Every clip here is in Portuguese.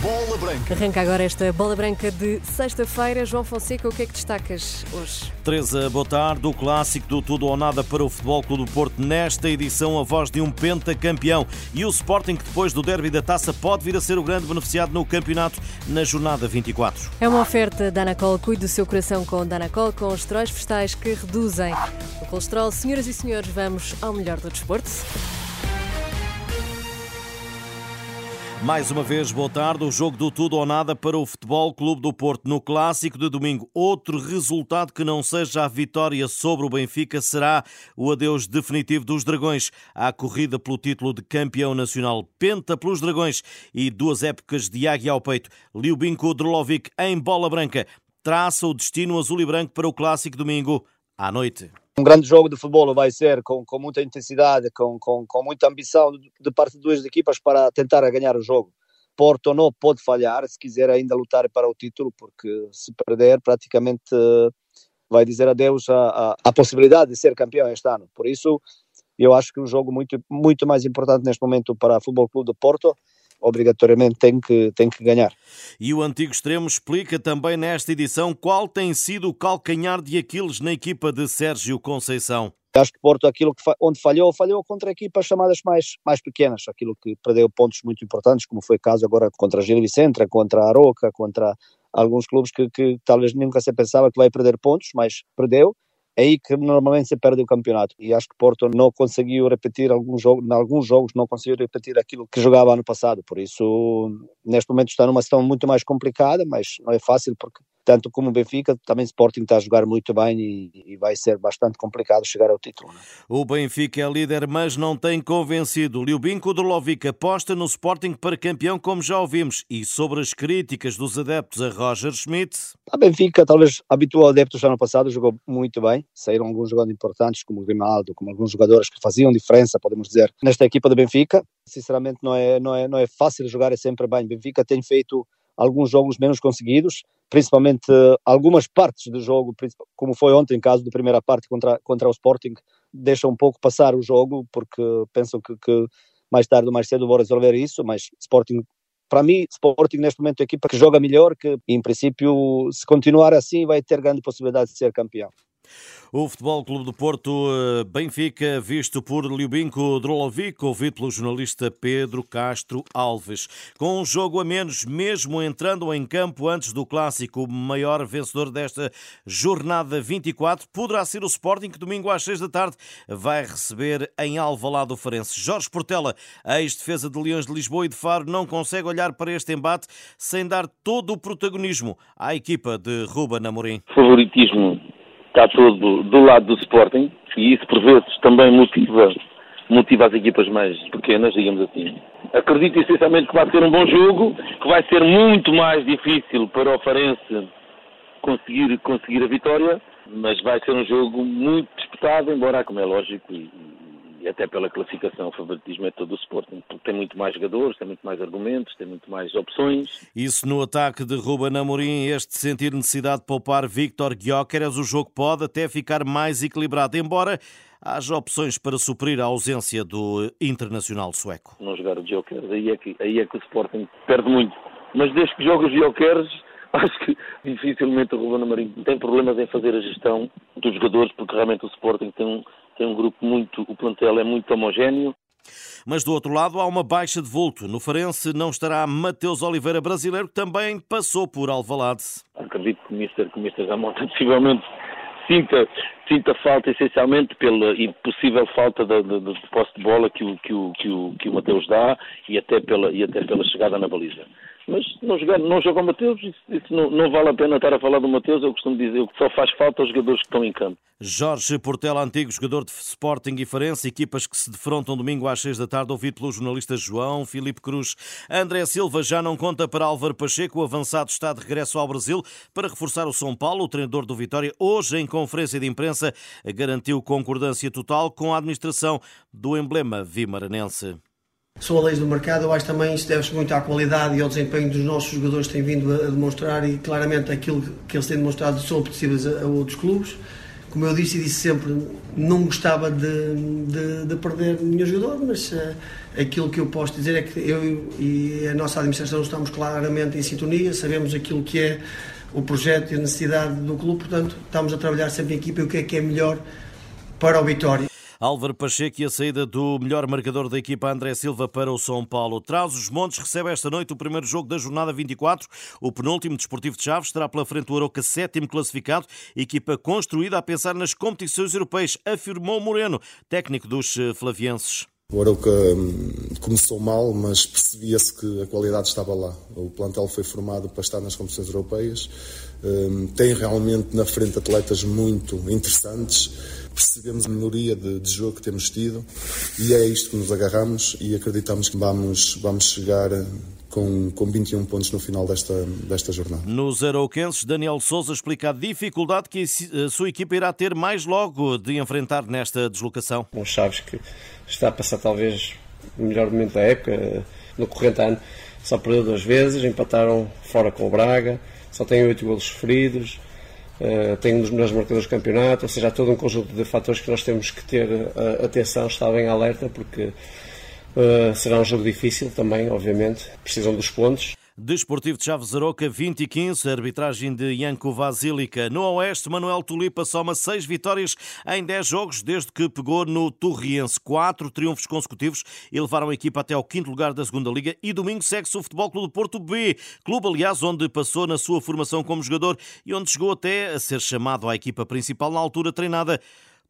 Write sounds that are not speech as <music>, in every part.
Bola Branca. Arranca agora esta bola branca de sexta-feira. João Fonseca, o que é que destacas hoje? Teresa, boa tarde. O clássico do tudo ou nada para o Futebol Clube do Porto. Nesta edição, a voz de um pentacampeão. E o Sporting, que depois do derby da taça, pode vir a ser o grande beneficiado no campeonato na jornada 24. É uma oferta Danacol. Cuide do seu coração com Danacol, com os estróis vegetais que reduzem o colesterol. Senhoras e senhores, vamos ao melhor do desporto. Mais uma vez, boa tarde. O jogo do tudo ou nada para o Futebol Clube do Porto. No clássico de domingo, outro resultado que não seja a vitória sobre o Benfica será o adeus definitivo dos Dragões à corrida pelo título de campeão nacional. Penta pelos Dragões e duas épocas de águia ao peito. Liubinko Drolovic em bola branca traça o destino azul e branco para o clássico domingo à noite. Um grande jogo de futebol vai ser com, com muita intensidade, com, com, com muita ambição de parte de duas equipas para tentar ganhar o jogo. Porto não pode falhar se quiser ainda lutar para o título, porque se perder praticamente vai dizer adeus à, à possibilidade de ser campeão este ano. Por isso, eu acho que um jogo muito, muito mais importante neste momento para o Futebol Clube de Porto obrigatoriamente tem que, tem que ganhar. E o antigo extremo explica também nesta edição qual tem sido o calcanhar de Aquiles na equipa de Sérgio Conceição. Acho que Porto, aquilo que onde falhou, falhou contra equipas chamadas mais, mais pequenas, aquilo que perdeu pontos muito importantes, como foi o caso agora contra Gil Vicente, contra a Aroca, contra alguns clubes que, que talvez nunca se pensava que vai perder pontos, mas perdeu é aí que normalmente se perde o campeonato. E acho que Porto não conseguiu repetir alguns jogos, em alguns jogos não conseguiu repetir aquilo que jogava ano passado. Por isso, neste momento está numa situação muito mais complicada, mas não é fácil porque tanto como o Benfica, também o Sporting está a jogar muito bem e, e vai ser bastante complicado chegar ao título. Né? O Benfica é líder, mas não tem convencido. Liubinko Drolovic aposta no Sporting para campeão, como já ouvimos, e sobre as críticas dos adeptos a Roger Schmidt. A Benfica, talvez habitual adeptos ano passado, jogou muito bem. Saíram alguns jogadores importantes, como o Grimaldo, como alguns jogadores que faziam diferença, podemos dizer, nesta equipa do Benfica. Sinceramente, não é, não é, não é fácil jogar é sempre bem. Benfica tem feito alguns jogos menos conseguidos, principalmente uh, algumas partes do jogo, como foi ontem, em caso da primeira parte contra, contra o Sporting, deixam um pouco passar o jogo, porque pensam que, que mais tarde ou mais cedo vão resolver isso, mas Sporting para mim, Sporting neste momento é a equipa que joga melhor, que em princípio, se continuar assim, vai ter grande possibilidade de ser campeão. O Futebol Clube do Porto eh, Benfica, visto por Liubinko Drolovic, ouvido pelo jornalista Pedro Castro Alves. Com um jogo a menos, mesmo entrando em campo antes do clássico, o maior vencedor desta jornada 24 poderá ser o Sporting, que domingo às 6 da tarde vai receber em Alvalade o Farense. Jorge Portela, ex-defesa de Leões de Lisboa e de Faro, não consegue olhar para este embate sem dar todo o protagonismo à equipa de Ruba Namorim. Favoritismo está todo do lado do Sporting e isso por vezes também motiva, motiva as equipas mais pequenas, digamos assim. Acredito essencialmente que vai ser um bom jogo, que vai ser muito mais difícil para o Farense conseguir, conseguir a vitória, mas vai ser um jogo muito disputado, embora, como é lógico, e, e até pela classificação, o favoritismo é todo o Sporting, porque tem muito mais jogadores, tem muito mais argumentos, tem muito mais opções. Isso no ataque de Ruben Amorim, este sentir necessidade de poupar Victor Gyökeres, o jogo pode até ficar mais equilibrado, embora haja opções para suprir a ausência do internacional sueco. Não jogar o Gyökeres, aí é que, aí é que o Sporting perde muito. Mas desde que joga os Gyökeres, <laughs> acho que dificilmente o Ruben Amorim tem problemas em fazer a gestão dos jogadores, porque realmente o Sporting tem um tem um grupo muito, o plantel é muito homogéneo. Mas do outro lado há uma baixa de vulto. No Farense não estará Mateus Oliveira, brasileiro, que também passou por Alvalade. Acredito que o Mister, que o Mister <laughs> possivelmente sinta, sinta falta essencialmente pela e possível falta de, de, de posse de bola que o, que o, que o, que o Mateus dá e até, pela, e até pela chegada na baliza mas não, jogar, não joga o Mateus, isso, isso não, não, vale a pena estar a falar do Mateus, eu costumo dizer que só faz falta aos jogadores que estão em campo. Jorge Portela, antigo jogador de Sporting e Farense, equipas que se defrontam domingo às seis da tarde, ouvido pelo jornalista João Filipe Cruz. André Silva já não conta para Álvaro Pacheco, o avançado está de regresso ao Brasil para reforçar o São Paulo. O treinador do Vitória, hoje em conferência de imprensa, garantiu concordância total com a administração do emblema vimaranense são a leis do mercado, eu acho também isso deve-se muito à qualidade e ao desempenho dos nossos jogadores que têm vindo a demonstrar e claramente aquilo que eles têm demonstrado são apetecíveis a outros clubes. como eu disse e disse sempre, não gostava de, de, de perder nenhum jogador, mas uh, aquilo que eu posso dizer é que eu e a nossa administração estamos claramente em sintonia, sabemos aquilo que é o projeto e a necessidade do clube, portanto, estamos a trabalhar sempre em equipa e o que é que é melhor para o Vitória. Álvaro Pacheco e a saída do melhor marcador da equipa André Silva para o São Paulo. Traz os Montes recebe esta noite o primeiro jogo da jornada 24. O penúltimo desportivo de Chaves terá pela frente o Aroca sétimo classificado, equipa construída a pensar nas competições europeias, afirmou Moreno, técnico dos eh, flavienses. O Arouca hum, começou mal, mas percebia-se que a qualidade estava lá. O plantel foi formado para estar nas competições europeias. Hum, tem realmente na frente atletas muito interessantes. Percebemos a melhoria de, de jogo que temos tido e é isto que nos agarramos e acreditamos que vamos, vamos chegar com, com 21 pontos no final desta, desta jornada. Nos Arauquenses, Daniel Souza explica a dificuldade que a sua equipa irá ter mais logo de enfrentar nesta deslocação. Bom, Chaves que está a passar talvez o melhor momento da época, no corrente ano só perdeu duas vezes, empataram fora com o Braga, só tem oito golos sofridos, uh, tem um dos melhores marcadores do campeonato, ou seja, há todo um conjunto de fatores que nós temos que ter uh, atenção, estar bem alerta, porque uh, será um jogo difícil também, obviamente, precisam dos pontos. Desportivo de Chaves Aroca 20 e 15, arbitragem de Janko Vasilica. No Oeste, Manuel Tulipa soma seis vitórias em 10 jogos desde que pegou no Torriense. Quatro triunfos consecutivos e levaram a equipa até ao quinto lugar da segunda Liga. E domingo segue-se o Futebol Clube do Porto B, clube, aliás, onde passou na sua formação como jogador e onde chegou até a ser chamado à equipa principal na altura treinada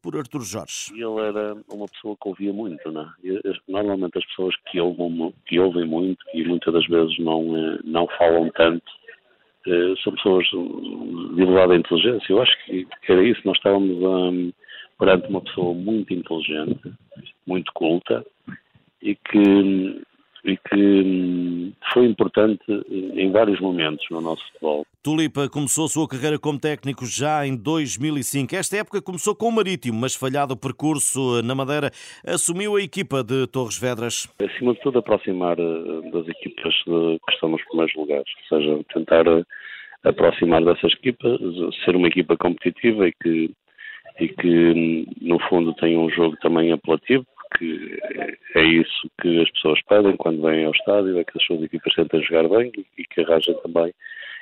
por Artur Jorge. Ele era uma pessoa que ouvia muito, não é? Normalmente as pessoas que ouvem, que ouvem muito e muitas das vezes não, eh, não falam tanto eh, são pessoas de elevada inteligência. Eu acho que era isso. Nós estávamos um, perante uma pessoa muito inteligente, muito culta e que e que hum, foi importante em vários momentos no nosso futebol. Tulipa começou sua carreira como técnico já em 2005. Esta época começou com o Marítimo, mas falhado o percurso na Madeira, assumiu a equipa de Torres Vedras. Acima de tudo, aproximar eh, das equipas que estão nos primeiros lugares, ou seja, tentar eh, aproximar dessas equipas, ser uma equipa competitiva e que, e que no fundo tem um jogo também apelativo, que é isso que as pessoas pedem quando vêm ao estádio, é que as suas equipas tentem jogar bem e que arranjem também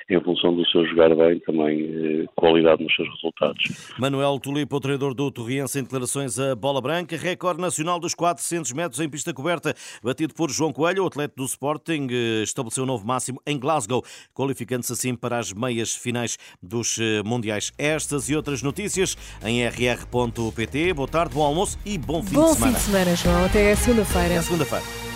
em função do seu jogar bem, também eh, qualidade nos seus resultados. Manuel Tulipo, o treinador do Torriense, em declarações a bola branca, recorde nacional dos 400 metros em pista coberta, batido por João Coelho, o atleta do Sporting, eh, estabeleceu um novo máximo em Glasgow, qualificando-se assim para as meias finais dos eh, Mundiais. Estas e outras notícias em rr.pt. Boa tarde, bom almoço e bom fim bom de semana. Bom fim de semana, João. Até segunda-feira. Até segunda-feira.